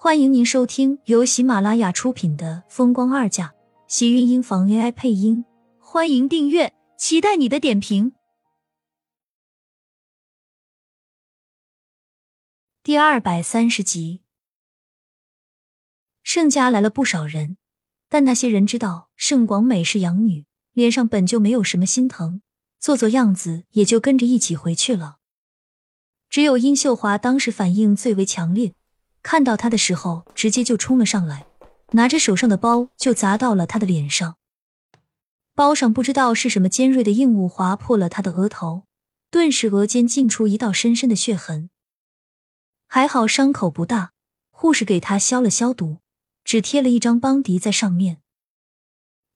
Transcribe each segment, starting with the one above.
欢迎您收听由喜马拉雅出品的《风光二嫁》，喜运音房 AI 配音。欢迎订阅，期待你的点评。第二百三十集，盛家来了不少人，但那些人知道盛广美是养女，脸上本就没有什么心疼，做做样子也就跟着一起回去了。只有殷秀华当时反应最为强烈。看到他的时候，直接就冲了上来，拿着手上的包就砸到了他的脸上。包上不知道是什么尖锐的硬物划破了他的额头，顿时额间浸出一道深深的血痕。还好伤口不大，护士给他消了消毒，只贴了一张邦迪在上面。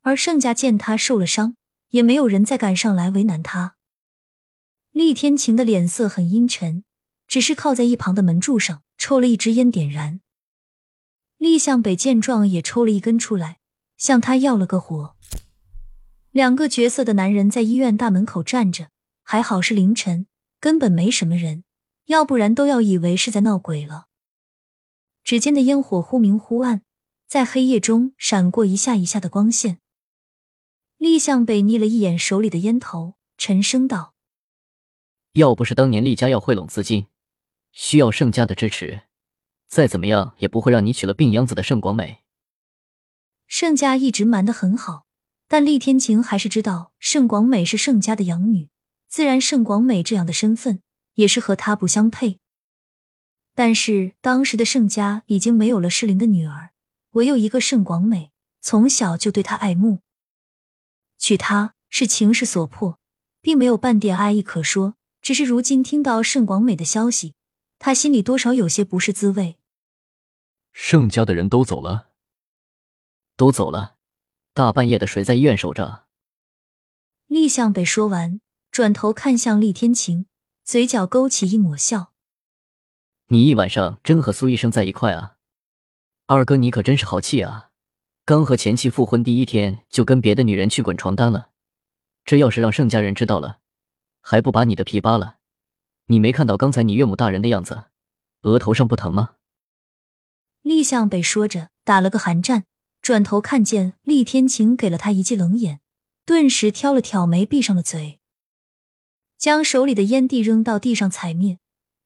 而盛家见他受了伤，也没有人再敢上来为难他。厉天晴的脸色很阴沉，只是靠在一旁的门柱上。抽了一支烟，点燃。厉向北见状，也抽了一根出来，向他要了个火。两个角色的男人在医院大门口站着，还好是凌晨，根本没什么人，要不然都要以为是在闹鬼了。指尖的烟火忽明忽暗，在黑夜中闪过一下一下的光线。厉向北睨了一眼手里的烟头，沉声道：“要不是当年厉家要汇拢资金。”需要盛家的支持，再怎么样也不会让你娶了病秧子的盛广美。盛家一直瞒得很好，但厉天晴还是知道盛广美是盛家的养女，自然盛广美这样的身份也是和她不相配。但是当时的盛家已经没有了适龄的女儿，唯有一个盛广美，从小就对她爱慕，娶她是情势所迫，并没有半点爱意可说。只是如今听到盛广美的消息。他心里多少有些不是滋味。盛家的人都走了，都走了，大半夜的谁在医院守着？厉向北说完，转头看向厉天晴，嘴角勾起一抹笑：“你一晚上真和苏医生在一块啊？二哥，你可真是豪气啊！刚和前妻复婚第一天就跟别的女人去滚床单了，这要是让盛家人知道了，还不把你的皮扒了？”你没看到刚才你岳母大人的样子，额头上不疼吗？厉向北说着，打了个寒战，转头看见厉天晴给了他一记冷眼，顿时挑了挑眉，闭上了嘴，将手里的烟蒂扔到地上踩灭。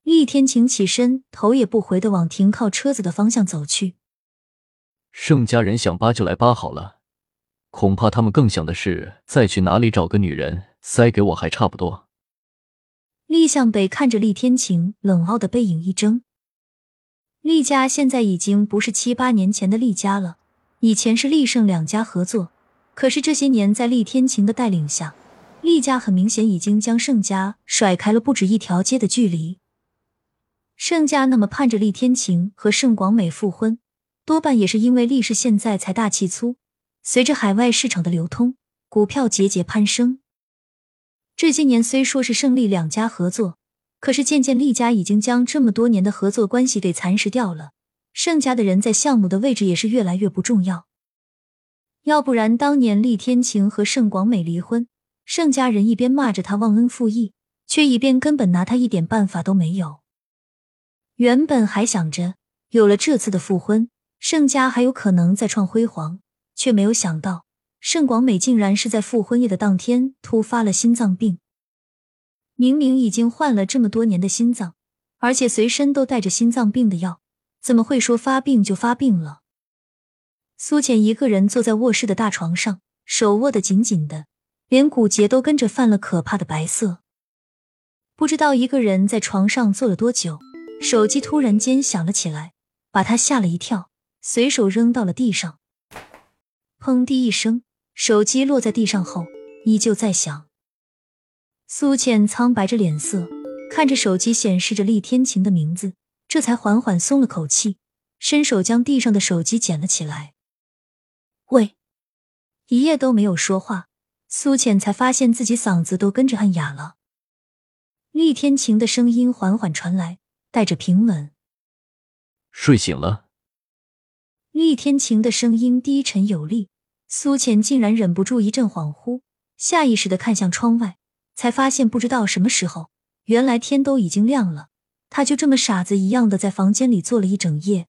厉天晴起身，头也不回的往停靠车子的方向走去。盛家人想扒就来扒好了，恐怕他们更想的是再去哪里找个女人塞给我还差不多。厉向北看着厉天晴冷傲的背影一怔。厉家现在已经不是七八年前的厉家了，以前是厉盛两家合作，可是这些年在厉天晴的带领下，厉家很明显已经将盛家甩开了不止一条街的距离。盛家那么盼着厉天晴和盛广美复婚，多半也是因为厉氏现在财大气粗，随着海外市场的流通，股票节节攀升。这些年虽说是胜利两家合作，可是渐渐厉家已经将这么多年的合作关系给蚕食掉了。盛家的人在项目的位置也是越来越不重要。要不然当年厉天晴和盛广美离婚，盛家人一边骂着他忘恩负义，却一边根本拿他一点办法都没有。原本还想着有了这次的复婚，盛家还有可能再创辉煌，却没有想到。盛广美竟然是在复婚夜的当天突发了心脏病。明明已经换了这么多年的心脏，而且随身都带着心脏病的药，怎么会说发病就发病了？苏浅一个人坐在卧室的大床上，手握得紧紧的，连骨节都跟着泛了可怕的白色。不知道一个人在床上坐了多久，手机突然间响了起来，把他吓了一跳，随手扔到了地上，砰的一声。手机落在地上后，依旧在响。苏浅苍白着脸色，看着手机显示着厉天晴的名字，这才缓缓松了口气，伸手将地上的手机捡了起来。喂，一夜都没有说话，苏浅才发现自己嗓子都跟着暗哑了。厉天晴的声音缓缓传来，带着平稳：“睡醒了。”厉天晴的声音低沉有力。苏浅竟然忍不住一阵恍惚，下意识的看向窗外，才发现不知道什么时候，原来天都已经亮了。他就这么傻子一样的在房间里坐了一整夜。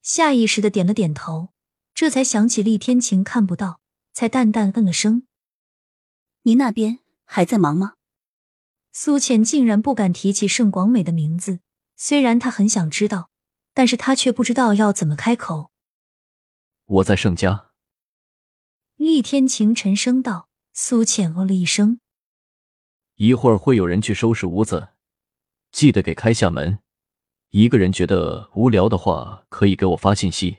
下意识的点了点头，这才想起厉天晴看不到，才淡淡嗯了声。你那边还在忙吗？苏浅竟然不敢提起盛广美的名字，虽然他很想知道，但是他却不知道要怎么开口。我在盛家。厉天晴沉声道。苏浅哦了一声。一会儿会有人去收拾屋子，记得给开下门。一个人觉得无聊的话，可以给我发信息。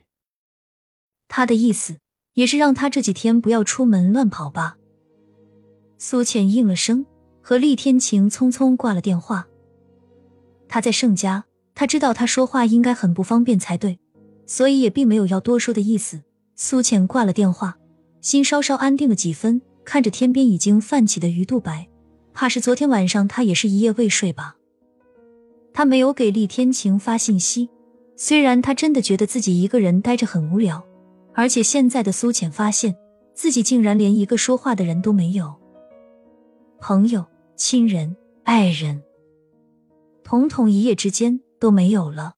他的意思也是让他这几天不要出门乱跑吧。苏浅应了声，和厉天晴匆匆挂了电话。他在盛家，他知道他说话应该很不方便才对，所以也并没有要多说的意思。苏浅挂了电话，心稍稍安定了几分，看着天边已经泛起的鱼肚白。怕是昨天晚上他也是一夜未睡吧？他没有给厉天晴发信息，虽然他真的觉得自己一个人待着很无聊，而且现在的苏浅发现自己竟然连一个说话的人都没有，朋友、亲人、爱人，统统一夜之间都没有了。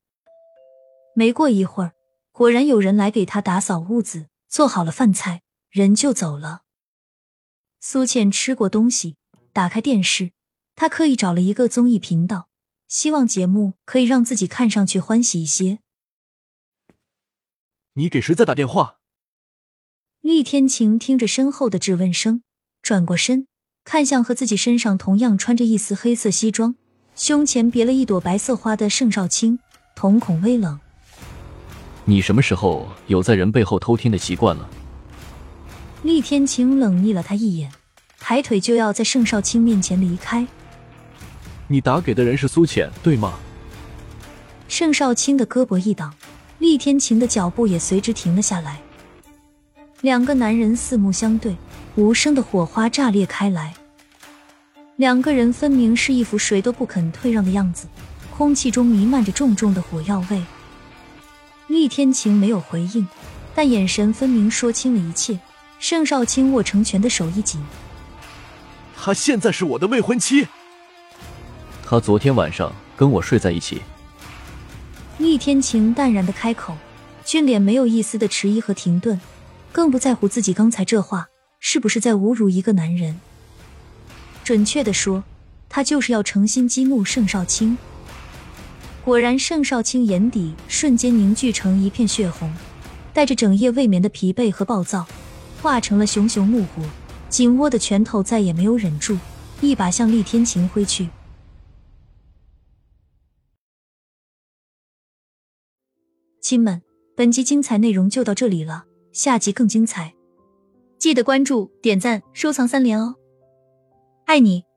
没过一会儿，果然有人来给他打扫屋子，做好了饭菜，人就走了。苏倩吃过东西。打开电视，她刻意找了一个综艺频道，希望节目可以让自己看上去欢喜一些。你给谁在打电话？厉天晴听着身后的质问声，转过身看向和自己身上同样穿着一丝黑色西装、胸前别了一朵白色花的盛少卿，瞳孔微冷。你什么时候有在人背后偷听的习惯了？厉天晴冷睨了他一眼。抬腿就要在盛少卿面前离开。你打给的人是苏浅，对吗？盛少卿的胳膊一挡，厉天晴的脚步也随之停了下来。两个男人四目相对，无声的火花炸裂开来。两个人分明是一副谁都不肯退让的样子，空气中弥漫着重重的火药味。厉天晴没有回应，但眼神分明说清了一切。盛少卿握成拳的手一紧。她现在是我的未婚妻。她昨天晚上跟我睡在一起。厉天晴淡然的开口，俊脸没有一丝的迟疑和停顿，更不在乎自己刚才这话是不是在侮辱一个男人。准确的说，他就是要诚心激怒盛少卿。果然，盛少卿眼底瞬间凝聚成一片血红，带着整夜未眠的疲惫和暴躁，化成了熊熊怒火。紧握的拳头再也没有忍住，一把向厉天晴挥去。亲们，本集精彩内容就到这里了，下集更精彩，记得关注、点赞、收藏三连哦！爱你。